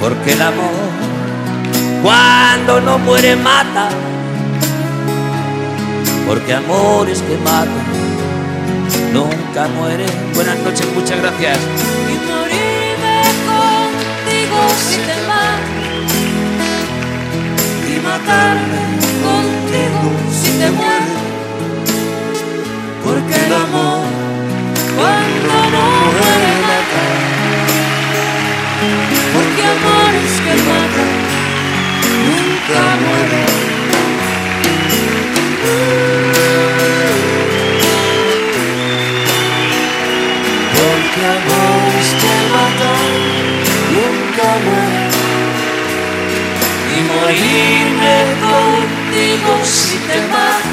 Porque el amor, cuando no muere, mata. Porque amores que matan nunca mueren. Buenas noches, muchas gracias. Y morirme contigo si te Contigo si te muero. Porque el amor, cuando no muere, mata. Porque amores que matan nunca mueren. Porque amores que matan nunca mueren morirme contigo si te mato.